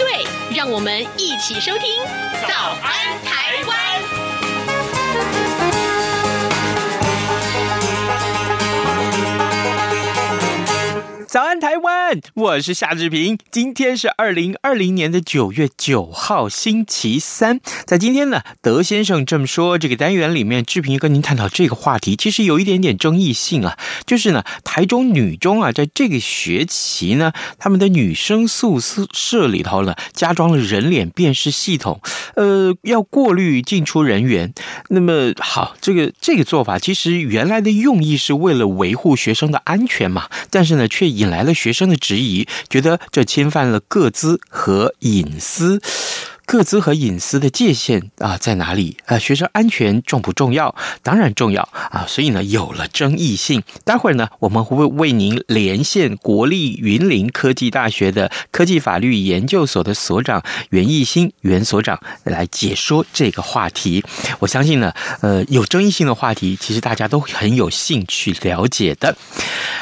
对，让我们一起收听《早安台湾》。早安，台湾！我是夏志平。今天是二零二零年的九月九号，星期三。在今天呢，德先生这么说，这个单元里面，志平跟您探讨这个话题，其实有一点点争议性啊。就是呢，台中女中啊，在这个学期呢，他们的女生宿舍里头呢，加装了人脸辨识系统，呃，要过滤进出人员。那么好，这个这个做法，其实原来的用意是为了维护学生的安全嘛，但是呢，却以引来了学生的质疑，觉得这侵犯了各自和隐私。各自和隐私的界限啊在哪里？啊，学生安全重不重要？当然重要啊！所以呢，有了争议性。待会儿呢，我们会为您连线国立云林科技大学的科技法律研究所的所长袁义兴袁所长来解说这个话题。我相信呢，呃，有争议性的话题，其实大家都很有兴趣了解的。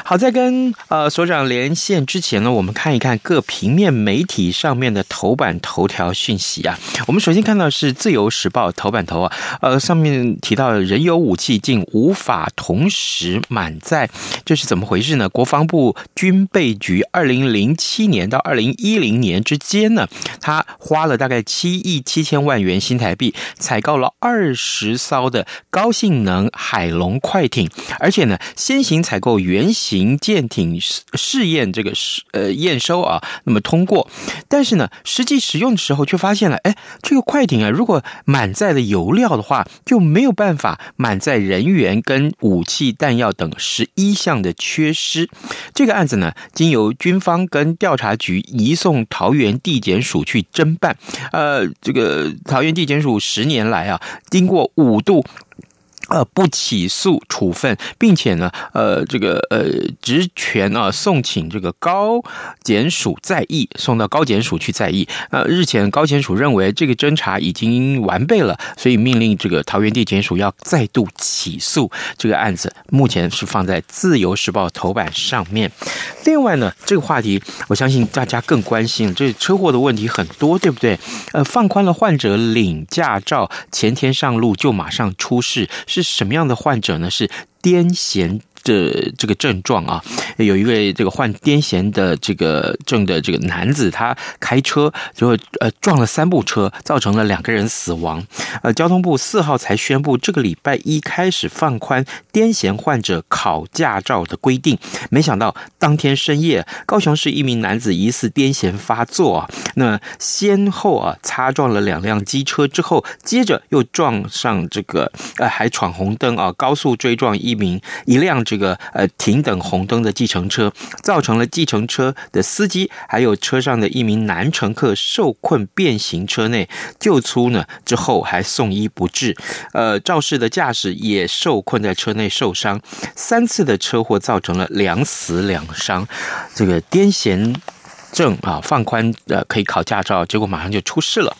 好，在跟呃所长连线之前呢，我们看一看各平面媒体上面的头版头条讯息。啊，我们首先看到是《自由时报》头版头啊，呃，上面提到人有武器，竟无法同时满载，这是怎么回事呢？国防部军备局二零零七年到二零一零年之间呢，他花了大概七亿七千万元新台币，采购了二十艘的高性能海龙快艇，而且呢，先行采购原型舰艇试验这个试呃验收啊，那么通过，但是呢，实际使用的时候却发现。哎，这个快艇啊，如果满载的油料的话，就没有办法满载人员跟武器弹药等十一项的缺失。这个案子呢，经由军方跟调查局移送桃园地检署去侦办。呃，这个桃园地检署十年来啊，经过五度。呃，不起诉处分，并且呢，呃，这个呃，职权啊，送请这个高检署再议，送到高检署去再议。呃，日前高检署认为这个侦查已经完备了，所以命令这个桃园地检署要再度起诉这个案子。目前是放在《自由时报》头版上面。另外呢，这个话题我相信大家更关心，这车祸的问题很多，对不对？呃，放宽了患者领驾照，前天上路就马上出事。是什么样的患者呢？是癫痫。这这个症状啊，有一位这个患癫痫的这个症的这个男子，他开车就呃撞了三部车，造成了两个人死亡。呃，交通部四号才宣布，这个礼拜一开始放宽癫痫患者考驾照的规定。没想到当天深夜，高雄市一名男子疑似癫痫发作啊，那先后啊擦撞了两辆机车之后，接着又撞上这个呃还闯红灯啊，高速追撞一名一辆。这个呃停等红灯的计程车，造成了计程车的司机还有车上的一名男乘客受困变形车内，救出呢之后还送医不治。呃，肇事的驾驶也受困在车内受伤，三次的车祸造成了两死两伤。这个癫痫症啊，放宽呃可以考驾照，结果马上就出事了。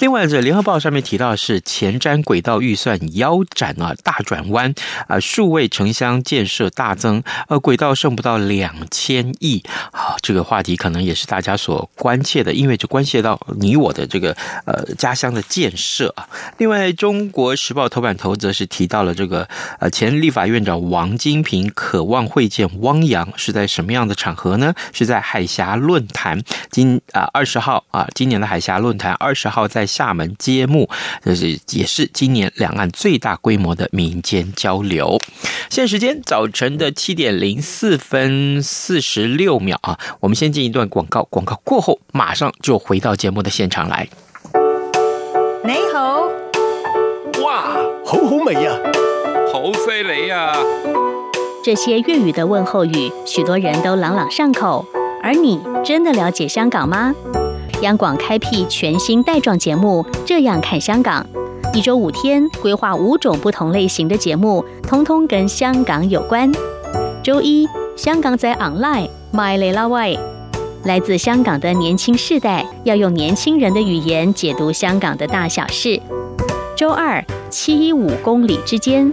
另外，这《联合报》上面提到的是前瞻轨道预算腰斩啊，大转弯啊，数位城乡建设大增，呃，轨道剩不到两千亿。好，这个话题可能也是大家所关切的，因为这关系到你我的这个呃家乡的建设啊。另外，《中国时报》头版头则是提到了这个呃前立法院长王金平渴望会见汪洋，是在什么样的场合呢？是在海峡论坛，今啊二十号啊，今年的海峡论坛二十号。号在厦门揭幕，这是也是今年两岸最大规模的民间交流。现在时间早晨的七点零四分四十六秒啊，我们先进一段广告，广告过后马上就回到节目的现场来。你好，哇，好好味呀，好犀利呀！这些粤语的问候语，许多人都朗朗上口，而你真的了解香港吗？央广开辟全新带状节目《这样看香港》，一周五天，规划五种不同类型的节目，通通跟香港有关。周一，香港在 online My Lala Way，来自香港的年轻世代要用年轻人的语言解读香港的大小事。周二，七一五公里之间。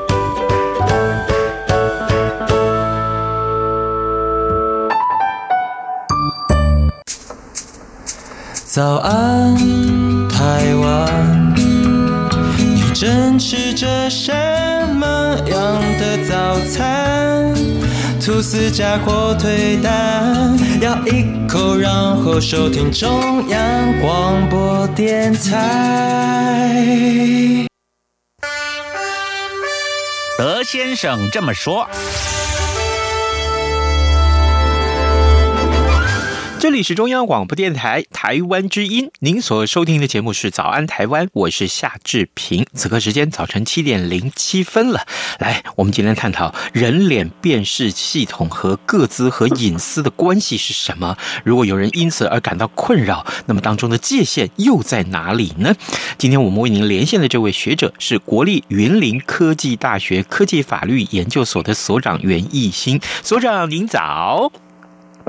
早安，台湾，你正吃着什么样的早餐？吐司加火腿蛋，咬一口，然后收听中央广播电台。德先生这么说。这里是中央广播电台台湾之音，您所收听的节目是《早安台湾》，我是夏志平。此刻时间早晨七点零七分了，来，我们今天探讨人脸辨识系统和各自和隐私的关系是什么？如果有人因此而感到困扰，那么当中的界限又在哪里呢？今天我们为您连线的这位学者是国立云林科技大学科技法律研究所的所长袁艺新所长，您早。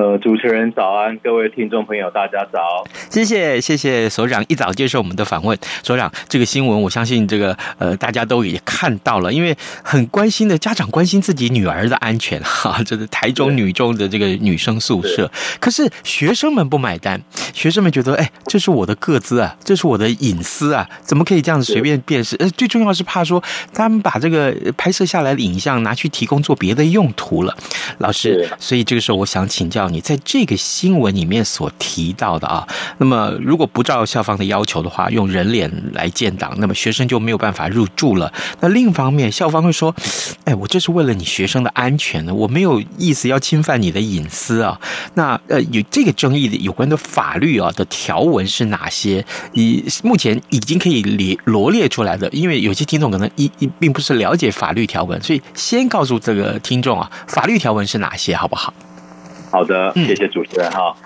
呃，主持人早安，各位听众朋友，大家早。谢谢，谢谢所长一早接受我们的访问。所长，这个新闻我相信这个呃大家都也看到了，因为很关心的家长关心自己女儿的安全哈，这是台中女中的这个女生宿舍。可是学生们不买单，学生们觉得，哎，这是我的个资啊，这是我的隐私啊，怎么可以这样子随便辨识？呃，最重要是怕说他们把这个拍摄下来的影像拿去提供做别的用途了。老师，所以这个时候我想请教。你在这个新闻里面所提到的啊，那么如果不照校方的要求的话，用人脸来建档，那么学生就没有办法入住了。那另一方面，校方会说：“哎，我这是为了你学生的安全呢，我没有意思要侵犯你的隐私啊。”那呃，有这个争议的有关的法律啊的条文是哪些？你目前已经可以列罗列出来的，因为有些听众可能一一并不是了解法律条文，所以先告诉这个听众啊，法律条文是哪些，好不好？好的，谢谢主持人哈。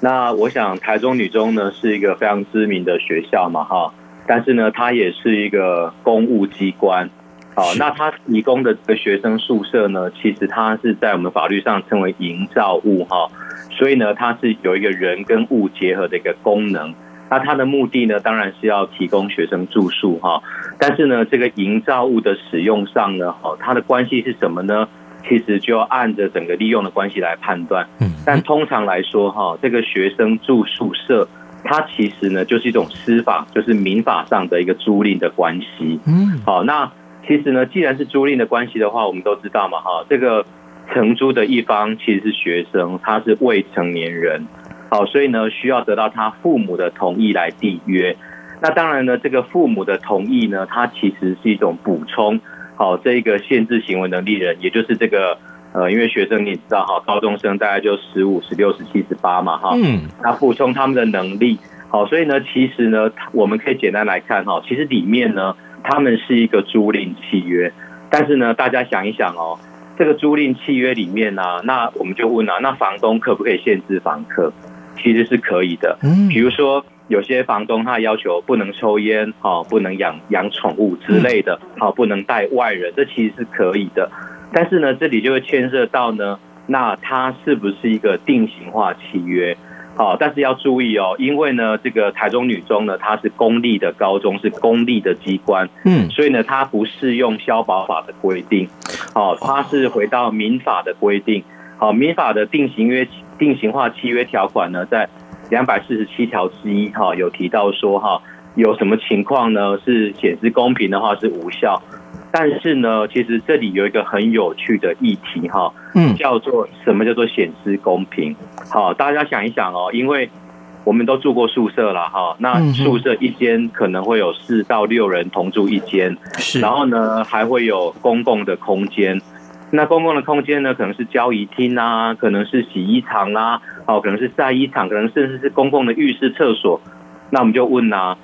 那我想台中女中呢是一个非常知名的学校嘛哈，但是呢它也是一个公务机关。好，那它提供的这个学生宿舍呢，其实它是在我们法律上称为营造物哈，所以呢它是有一个人跟物结合的一个功能。那它的目的呢，当然是要提供学生住宿哈，但是呢这个营造物的使用上呢，哈，它的关系是什么呢？其实就要按着整个利用的关系来判断，嗯但通常来说，哈，这个学生住宿舍，它其实呢就是一种司法，就是民法上的一个租赁的关系。嗯，好，那其实呢，既然是租赁的关系的话，我们都知道嘛，哈，这个承租的一方其实是学生，他是未成年人，好，所以呢，需要得到他父母的同意来缔约。那当然呢，这个父母的同意呢，它其实是一种补充。好，这一个限制行为能力人，也就是这个呃，因为学生你知道哈，高中生大概就十五、十六、十七、十八嘛哈，嗯，他补充他们的能力，好，所以呢，其实呢，我们可以简单来看哈，其实里面呢，他们是一个租赁契约，但是呢，大家想一想哦，这个租赁契约里面呢，那我们就问了，那房东可不可以限制房客？其实是可以的，嗯，比如说。有些房东他要求不能抽烟，好，不能养养宠物之类的，好，不能带外人，这其实是可以的。但是呢，这里就会牵涉到呢，那它是不是一个定型化契约？好，但是要注意哦，因为呢，这个台中女中呢，它是公立的高中，是公立的机关，嗯，所以呢，它不适用消保法的规定，好，它是回到民法的规定，好，民法的定型约定型化契约条款呢，在两百四十七条之一哈，有提到说哈，有什么情况呢？是显示公平的话是无效。但是呢，其实这里有一个很有趣的议题哈，嗯，叫做什么叫做显示公平？好，大家想一想哦，因为我们都住过宿舍了哈，那宿舍一间可能会有四到六人同住一间，是，然后呢还会有公共的空间，那公共的空间呢可能是交易厅啊，可能是洗衣场啊，哦，可能是晒衣场，可能甚至是公共的浴室、厕所，那我们就问啊，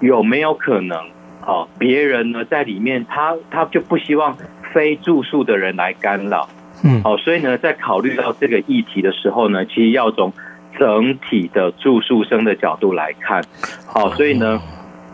有没有可能？哦，别人呢在里面，他他就不希望非住宿的人来干扰，嗯，好，所以呢，在考虑到这个议题的时候呢，其实要从整体的住宿生的角度来看，好，所以呢，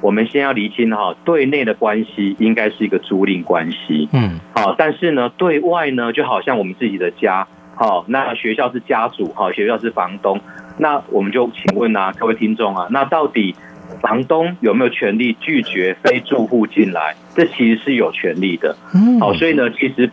我们先要厘清哈，对内的关系应该是一个租赁关系，嗯，好，但是呢，对外呢，就好像我们自己的家，好，那学校是家主，好，学校是房东，那我们就请问啊，各位听众啊，那到底？房东有没有权利拒绝非住户进来？这其实是有权利的。好，所以呢，其实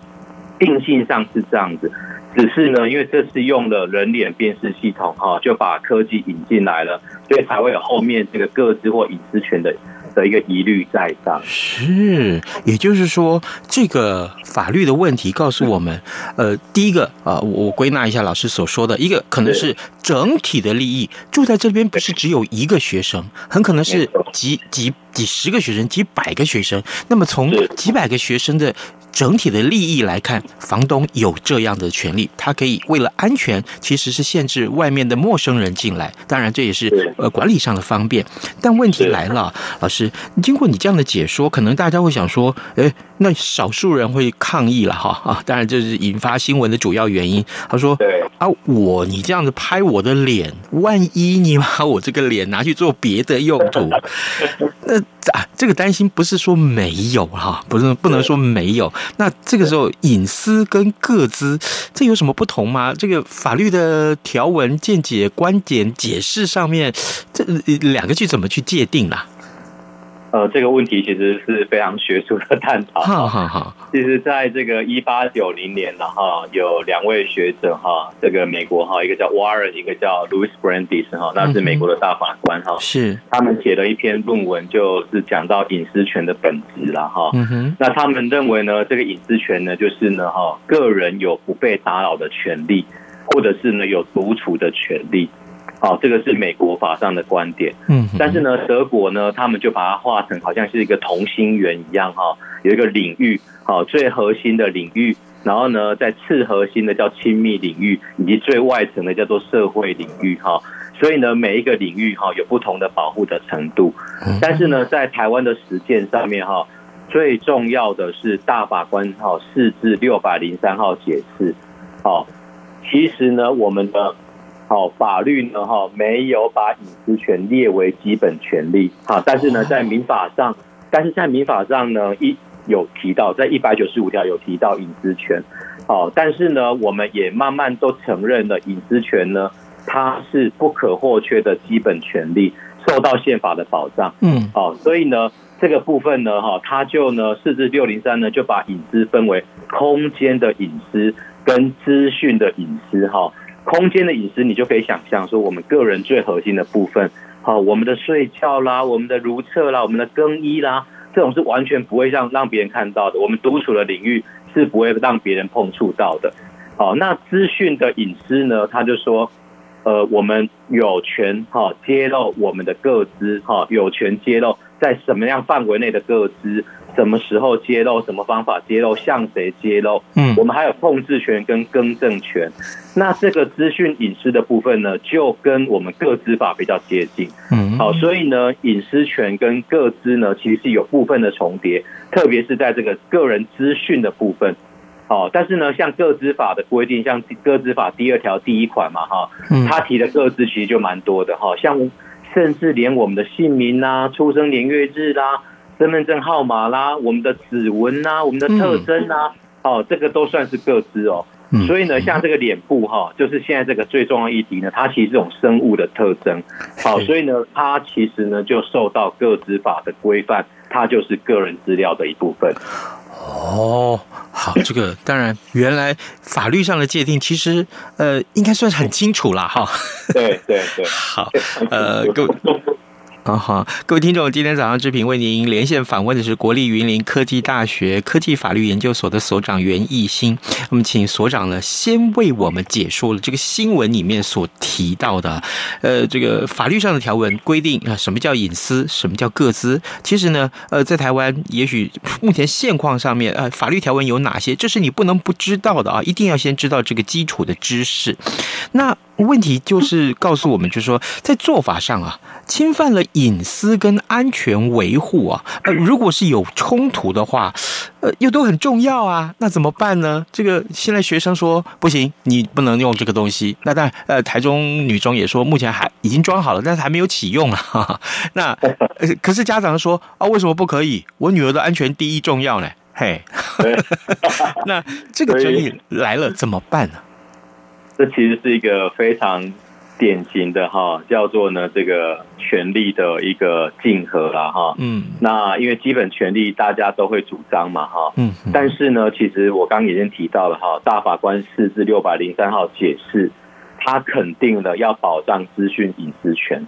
定性上是这样子，只是呢，因为这是用了人脸辨识系统，哈，就把科技引进来了，所以才会有后面这个各自或隐私权的。的一个疑虑在上，是，也就是说，这个法律的问题告诉我们，呃，第一个啊、呃，我归纳一下老师所说的，一个可能是整体的利益，住在这边不是只有一个学生，很可能是几几几十个学生，几百个学生，那么从几百个学生的。整体的利益来看，房东有这样的权利，他可以为了安全，其实是限制外面的陌生人进来。当然，这也是呃管理上的方便。但问题来了，老师，经过你这样的解说，可能大家会想说，诶，那少数人会抗议了哈啊！当然，这是引发新闻的主要原因。他说，啊，我你这样子拍我的脸，万一你把我这个脸拿去做别的用途，那啊，这个担心不是说没有哈，不是不能说没有。那这个时候，隐私跟各资，这有什么不同吗？这个法律的条文、见解、观点、解释上面，这两个去怎么去界定呢？呃，这个问题其实是非常学术的探讨。好好好，其实，在这个一八九零年了哈，有两位学者哈，这个美国哈，一个叫 Warren，一个叫 Louis Brandeis 哈，那是美国的大法官哈。是。他们写了一篇论文，就是讲到隐私权的本质了哈。嗯哼。那他们认为呢，这个隐私权呢，就是呢哈，个人有不被打扰的权利，或者是呢有独处的权利。好，这个是美国法上的观点。嗯，但是呢，德国呢，他们就把它画成好像是一个同心圆一样哈，有一个领域，好，最核心的领域，然后呢，在次核心的叫亲密领域，以及最外层的叫做社会领域哈。所以呢，每一个领域哈有不同的保护的程度。但是呢，在台湾的实践上面哈，最重要的是大法官哈四至六百零三号解释。好，其实呢，我们的。好，法律呢，哈，没有把隐私权列为基本权利，好，但是呢，在民法上，但是在民法上呢，一有提到，在一百九十五条有提到隐私权，好，但是呢，我们也慢慢都承认了隐私权呢，它是不可或缺的基本权利，受到宪法的保障，嗯，好，所以呢，这个部分呢，哈，它就呢，四至六零三呢，就把隐私分为空间的隐私跟资讯的隐私，哈。空间的隐私，你就可以想象说，我们个人最核心的部分，好，我们的睡觉啦，我们的如厕啦，我们的更衣啦，这种是完全不会让让别人看到的。我们独处的领域是不会让别人碰触到的。好，那资讯的隐私呢？他就说，呃，我们有权哈揭露我们的个资，哈，有权揭露在什么样范围内的个资。什么时候揭露？什么方法揭露？向谁揭露？嗯，我们还有控制权跟更正权。那这个资讯隐私的部分呢，就跟我们个资法比较接近。嗯，好，所以呢，隐私权跟个资呢，其实是有部分的重叠，特别是在这个个人资讯的部分。哦，但是呢，像个资法的规定，像个资法第二条第一款嘛，哈，他提的个资其实就蛮多的哈，像甚至连我们的姓名啦、出生年月日啦。身份证号码啦，我们的指纹啦，我们的特征啦，哦，这个都算是个资哦。嗯，所以呢，像这个脸部哈，就是现在这个最重要议题呢，它其实是这种生物的特征。好，所以呢，它其实呢就受到个资法的规范，它就是个人资料的一部分。哦，好，这个当然，原来法律上的界定其实呃，应该算是很清楚了哈。对对对，好，呃，各位。啊好，各位听众，今天早上志平为您连线访问的是国立云林科技大学科技法律研究所的所长袁义兴。那么，请所长呢先为我们解说了这个新闻里面所提到的，呃，这个法律上的条文规定啊，什么叫隐私，什么叫个资？其实呢，呃，在台湾，也许目前现况上面，呃，法律条文有哪些？这是你不能不知道的啊，一定要先知道这个基础的知识。那问题就是告诉我们，就是说，在做法上啊，侵犯了隐私跟安全维护啊，呃，如果是有冲突的话，呃，又都很重要啊，那怎么办呢？这个现在学生说不行，你不能用这个东西。那但，呃，台中女中也说，目前还已经装好了，但是还没有启用啊。那可是家长说啊，为什么不可以？我女儿的安全第一重要呢？嘿，那这个争议来了怎么办呢？这其实是一个非常典型的哈，叫做呢这个权利的一个竞合啦哈。嗯，那因为基本权利大家都会主张嘛哈。嗯，但是呢，其实我刚刚已经提到了哈，大法官四至六百零三号解释，他肯定了要保障资讯隐私权，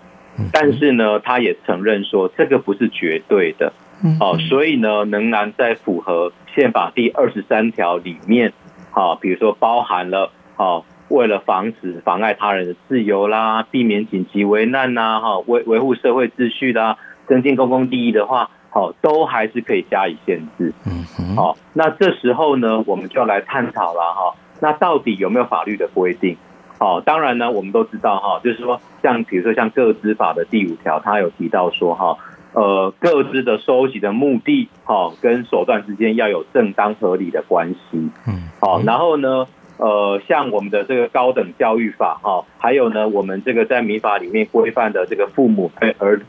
但是呢，他也承认说这个不是绝对的。哦，所以呢，仍然在符合宪法第二十三条里面，好，比如说包含了好。为了防止妨碍他人的自由啦，避免紧急危难呐，哈，维维护社会秩序啦，增进公共利益的话，好，都还是可以加以限制。嗯哼，好，那这时候呢，我们就要来探讨了哈，那到底有没有法律的规定？好，当然呢，我们都知道哈，就是说，像比如说像个资法的第五条，它有提到说哈，呃，个资的收集的目的，哈，跟手段之间要有正当合理的关系。嗯，好，然后呢？呃，像我们的这个高等教育法哈，还有呢，我们这个在民法里面规范的这个父母对儿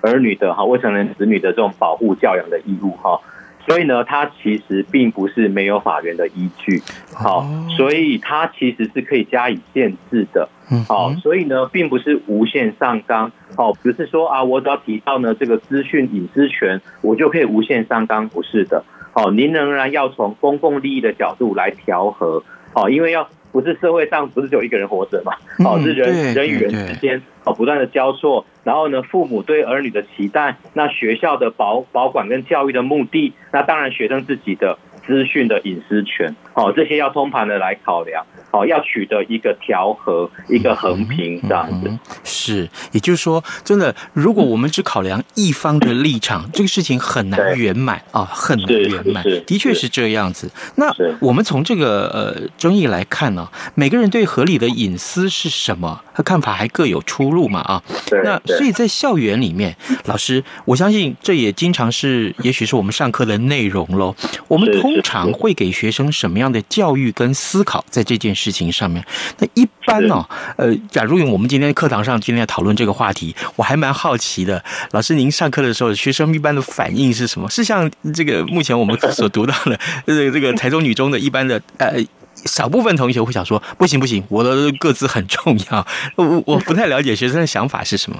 儿女的哈未成年子女的这种保护教养的义务哈，所以呢，它其实并不是没有法源的依据，好，所以它其实是可以加以限制的，好，所以呢，并不是无限上纲，好，不是说啊，我只要提到呢这个资讯隐私权，我就可以无限上纲，不是的，好，您仍然要从公共利益的角度来调和。哦，因为要不是社会上不是只有一个人活着嘛，哦，是人人与人之间哦不断的交错，然后呢，父母对儿女的期待，那学校的保保管跟教育的目的，那当然学生自己的资讯的隐私权，哦，这些要通盘的来考量。哦，要取得一个调和，一个衡平这样子。嗯嗯、是，也就是说，真的，如果我们只考量一方的立场，嗯、这个事情很难圆满啊，很难圆满。的确是这样子。那我们从这个呃争议来看呢，每个人对合理的隐私是什么，和看法还各有出入嘛啊。那所以在校园里面，老师，我相信这也经常是，也许是我们上课的内容喽。我们通常会给学生什么样的教育跟思考，在这件事事情上面，那一般呢、哦？呃，假如用我们今天课堂上今天要讨论这个话题，我还蛮好奇的。老师，您上课的时候，学生一般的反应是什么？是像这个目前我们所读到的这个这个台中女中的一般的呃少部分同学会想说，不行不行，我的个子很重要。我我不太了解学生的想法是什么。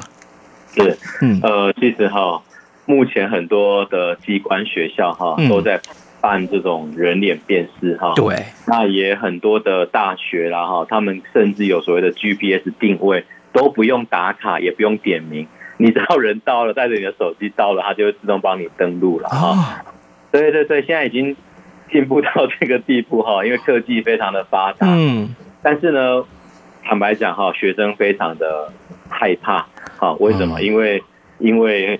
是，嗯，呃，其实哈，目前很多的机关学校哈都在。办这种人脸辨识哈，对，那也很多的大学啦哈，他们甚至有所谓的 GPS 定位，都不用打卡，也不用点名，你只要人到了，带着你的手机到了，它就会自动帮你登录了哈。对对对，现在已经进步到这个地步哈，因为科技非常的发达，嗯，但是呢，坦白讲哈，学生非常的害怕，哈，为什么？因为因为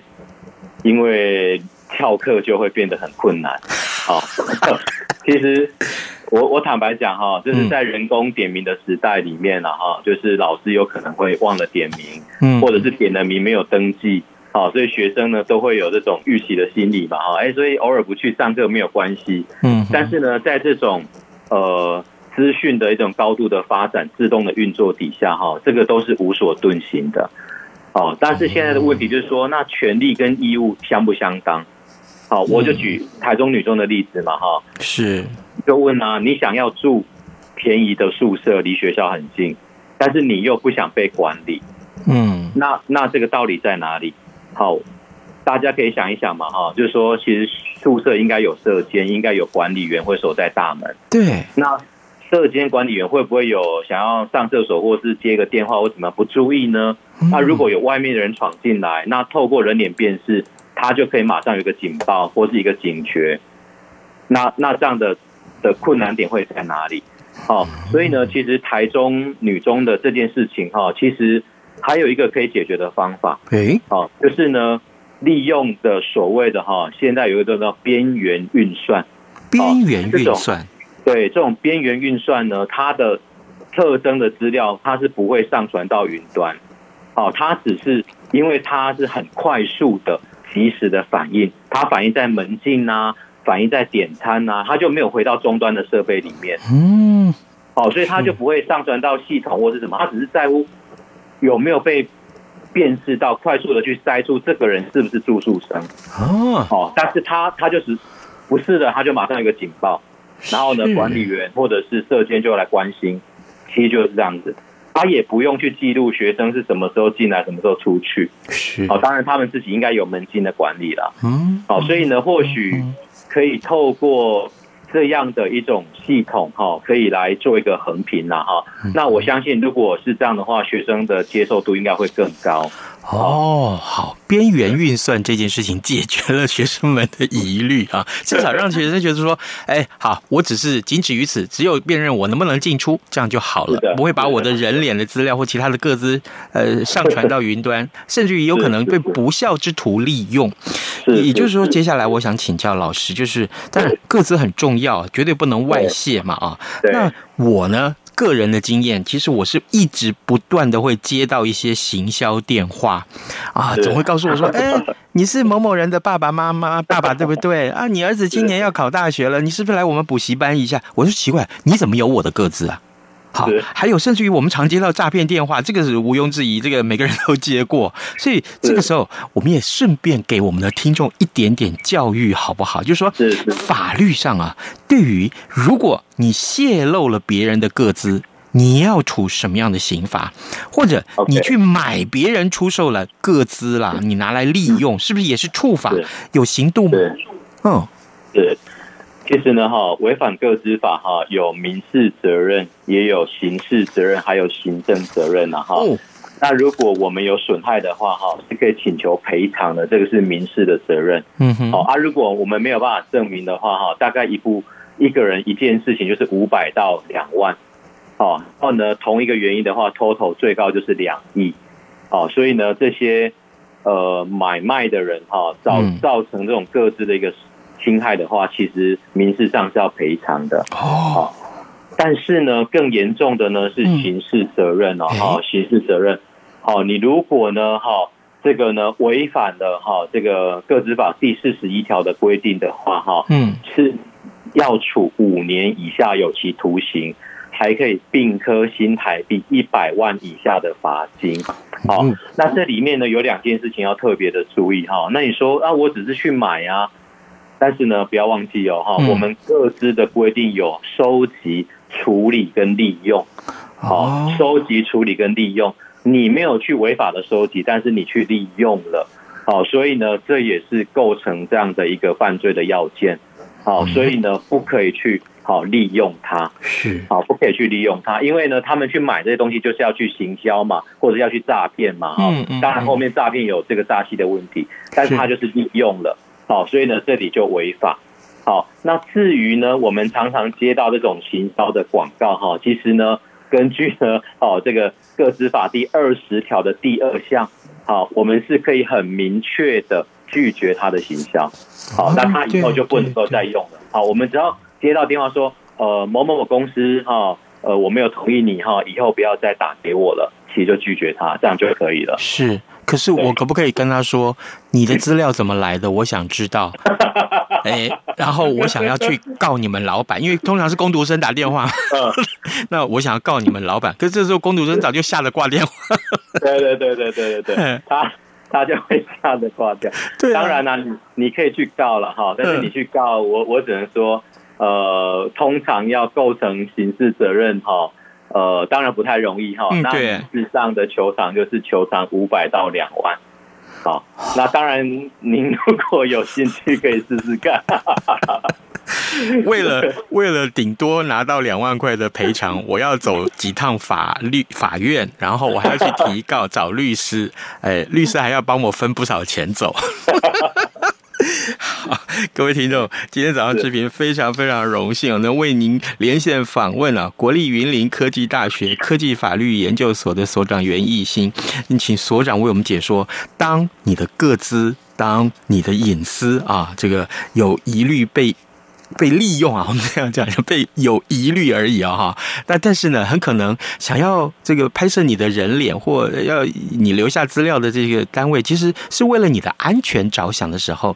因为翘课就会变得很困难。好，其实我我坦白讲哈，就是在人工点名的时代里面了哈，就是老师有可能会忘了点名，嗯，或者是点了名没有登记，好，所以学生呢都会有这种预期的心理嘛，哈，哎，所以偶尔不去上课没有关系，嗯，但是呢，在这种呃资讯的一种高度的发展、自动的运作底下，哈，这个都是无所遁形的，哦，但是现在的问题就是说，那权利跟义务相不相当？好，我就举台中女中的例子嘛，哈，是，就问啊，你想要住便宜的宿舍，离学校很近，但是你又不想被管理，嗯，那那这个道理在哪里？好，大家可以想一想嘛，哈，就是说，其实宿舍应该有舍监，应该有管理员会守在大门，对，那舍监管理员会不会有想要上厕所或是接个电话或怎么不注意呢？那如果有外面的人闯进来，那透过人脸辨识，他就可以马上有一个警报或是一个警觉。那那这样的的困难点会在哪里？好，所以呢，其实台中女中的这件事情哈，其实还有一个可以解决的方法。诶，好，就是呢，利用的所谓的哈，现在有一个叫边缘运算。边缘运算，对，这种边缘运算呢，它的特征的资料，它是不会上传到云端。哦，它只是因为它是很快速的、及时的反应，它反应在门禁啊。反映在点餐呐、啊，它就没有回到终端的设备里面。嗯，好，所以它就不会上传到系统或是什么，它只是在乎有没有被辨识到，快速的去筛出这个人是不是住宿生。哦，哦，但是他他就是不是的，他就马上有一个警报，然后呢，管理员或者是社监就来关心，其实就是这样子。他也不用去记录学生是什么时候进来，什么时候出去。是，哦，当然他们自己应该有门禁的管理了。嗯，哦，所以呢，或许。可以透过这样的一种系统哈，可以来做一个横评呐哈。那我相信，如果是这样的话，学生的接受度应该会更高。哦，好，边缘运算这件事情解决了学生们的疑虑啊，至少让学生觉得说，哎，好，我只是仅止于此，只有辨认我能不能进出，这样就好了，不会把我的人脸的资料或其他的个资呃上传到云端，甚至于有可能被不孝之徒利用。也就是说，接下来我想请教老师，就是当然 个资很重要，绝对不能外泄嘛啊。那我呢？个人的经验，其实我是一直不断的会接到一些行销电话，啊，总会告诉我说，哎，你是某某人的爸爸妈妈，爸爸 对不对？啊，你儿子今年要考大学了，你是不是来我们补习班一下？我就奇怪，你怎么有我的个子啊？好，还有甚至于我们常接到诈骗电话，这个是毋庸置疑，这个每个人都接过，所以这个时候我们也顺便给我们的听众一点点教育，好不好？就是说，法律上啊，对于如果你泄露了别人的个资，你要处什么样的刑罚？或者你去买别人出售了个资啦，你拿来利用，是不是也是触法？有刑度吗？嗯，对。其实呢，哈，违反个资法哈，有民事责任，也有刑事责任，还有行政责任呐，哈。那如果我们有损害的话，哈，是可以请求赔偿的，这个是民事的责任。嗯哼。好啊，如果我们没有办法证明的话，哈，大概一部一个人一件事情就是五百到两万。哦，然后呢，同一个原因的话，total 最高就是两亿。哦，所以呢，这些呃买卖的人哈，造造成这种个资的一个。侵害的话，其实民事上是要赔偿的哦。但是呢，更严重的呢是刑事责任哦，哈，刑事责任。好，你如果呢，哈，这个呢违反了哈这个个资法第四十一条的规定的话，哈，嗯，是要处五年以下有期徒刑，还可以并科新台币一百万以下的罚金。好，那这里面呢有两件事情要特别的注意哈。那你说啊，我只是去买啊。但是呢，不要忘记哦，哈，我们各自的规定有收集、处理跟利用。好，收集、处理跟利用，你没有去违法的收集，但是你去利用了，好，所以呢，这也是构成这样的一个犯罪的要件。好，所以呢，不可以去好利用它，是。好，不可以去利用它，因为呢，他们去买这些东西就是要去行销嘛，或者要去诈骗嘛，嗯，当然后面诈骗有这个诈欺的问题，但是他就是利用了。好，所以呢，这里就违法。好，那至于呢，我们常常接到这种行销的广告，哈，其实呢，根据呢，哦，这个个资法第二十条的第二项，好，我们是可以很明确的拒绝他的行销。好，那他以后就不能够再用了。好，我们只要接到电话说，呃，某某某公司，哈，呃，我没有同意你，哈，以后不要再打给我了，其实就拒绝他，这样就可以了。是。可是我可不可以跟他说，你的资料怎么来的？我想知道。哎，然后我想要去告你们老板，因为通常是工读生打电话。那我想要告你们老板，可是这时候工读生早就吓得挂电话。对对对对对对对，他他就会吓得挂掉。对，当然了，你你可以去告了哈，但是你去告我，我只能说。呃，通常要构成刑事责任哈，呃，当然不太容易哈。嗯，那事实上的球场就是球场五百到两万。好，那当然，您如果有兴趣，可以试试看。为了为了顶多拿到两万块的赔偿，我要走几趟法律法院，然后我还要去提告找律师，哎，律师还要帮我分不少钱走。好，各位听众，今天早上视频非常非常荣幸能为您连线访问了，国立云林科技大学科技法律研究所的所长袁毅新，你请所长为我们解说，当你的个资，当你的隐私啊，这个有疑虑被。被利用啊，我们这样讲，就被有疑虑而已啊，哈。但但是呢，很可能想要这个拍摄你的人脸或要你留下资料的这个单位，其实是为了你的安全着想的时候，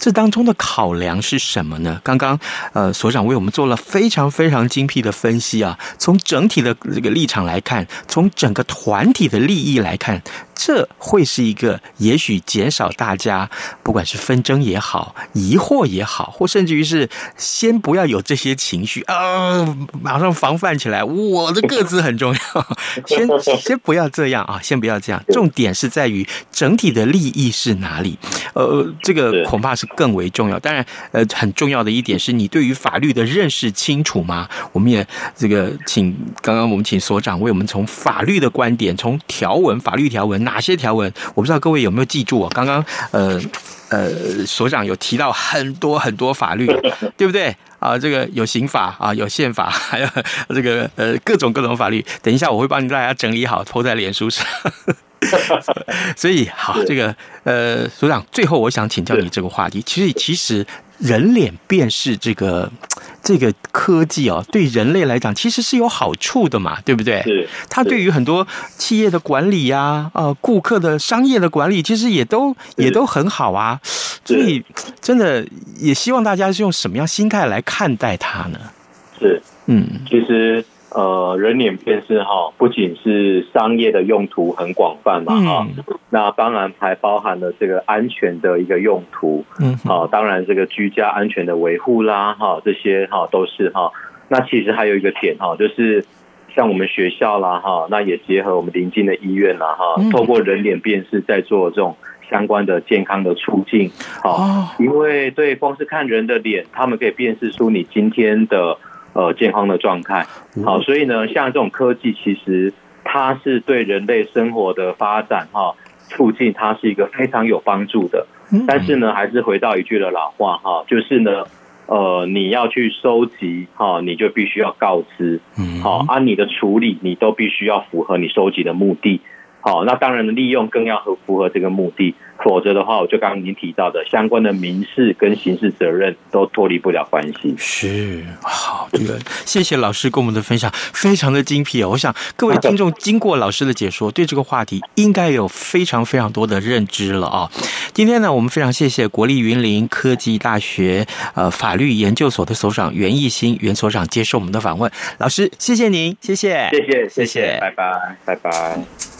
这当中的考量是什么呢？刚刚呃，所长为我们做了非常非常精辟的分析啊，从整体的这个立场来看，从整个团体的利益来看。这会是一个也许减少大家不管是纷争也好、疑惑也好，或甚至于是先不要有这些情绪啊、马上防范起来。我的个子很重要，先先不要这样啊，先不要这样。重点是在于整体的利益是哪里？呃，这个恐怕是更为重要。当然，呃，很重要的一点是你对于法律的认识清楚吗？我们也这个请刚刚我们请所长为我们从法律的观点，从条文、法律条文哪些条文？我不知道各位有没有记住啊？刚刚呃呃，所长有提到很多很多法律，对不对啊？这个有刑法啊，有宪法，还有这个呃各种各种法律。等一下我会帮你大家整理好，拖在脸书上。所以好，这个呃，所长，最后我想请教你这个话题。其实其实人脸辨识这个。这个科技哦，对人类来讲其实是有好处的嘛，对不对？是。它对于很多企业的管理呀、啊，呃，顾客的商业的管理，其实也都也都很好啊。所以，真的也希望大家是用什么样心态来看待它呢？是，嗯，其实。呃，人脸辨识哈，不仅是商业的用途很广泛嘛哈，嗯、那当然还包含了这个安全的一个用途，嗯，好，当然这个居家安全的维护啦哈，这些哈都是哈。那其实还有一个点哈，就是像我们学校啦哈，那也结合我们邻近的医院啦哈，透过人脸辨识在做这种相关的健康的促进，好，因为对，光是看人的脸，他们可以辨识出你今天的。呃，健康的状态，好，所以呢，像这种科技，其实它是对人类生活的发展哈，促进它是一个非常有帮助的。但是呢，还是回到一句的老话哈，就是呢，呃，你要去收集哈，你就必须要告知，好，按你的处理，你都必须要符合你收集的目的。好，那当然的利用更要和符合这个目的，否则的话，我就刚刚已经提到的相关的民事跟刑事责任都脱离不了关系。是，好，这个谢谢老师跟我们的分享，非常的精辟哦。我想各位听众经过老师的解说，对这个话题应该有非常非常多的认知了啊。今天呢，我们非常谢谢国立云林科技大学呃法律研究所的所长袁艺兴袁所长接受我们的访问。老师，谢谢您，谢谢，谢谢，谢谢，拜拜，拜拜。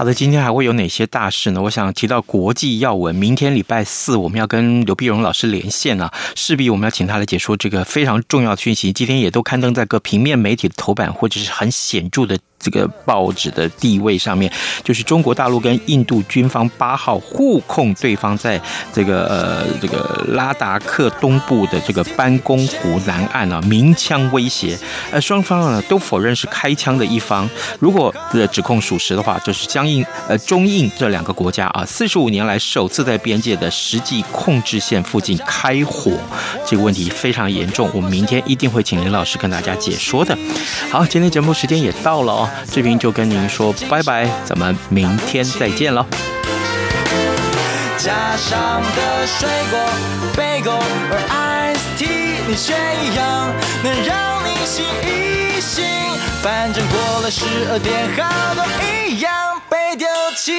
好的，今天还会有哪些大事呢？我想提到国际要闻，明天礼拜四我们要跟刘碧荣老师连线啊，势必我们要请他来解说这个非常重要的讯息。今天也都刊登在各平面媒体的头版，或者是很显著的。这个报纸的地位上面，就是中国大陆跟印度军方八号互控对方在这个呃这个拉达克东部的这个班公湖南岸啊鸣枪威胁，呃双方啊都否认是开枪的一方。如果的指控属实的话，就是将印呃中印这两个国家啊四十五年来首次在边界的实际控制线附近开火，这个问题非常严重。我们明天一定会请林老师跟大家解说的。好，今天节目时间也到了哦。视频就跟您说拜拜，咱们明天再见喽。家乡的水果，贝果和 iced tea 你却一样能让你醒一醒。反正过了十二点，好都一样被丢弃。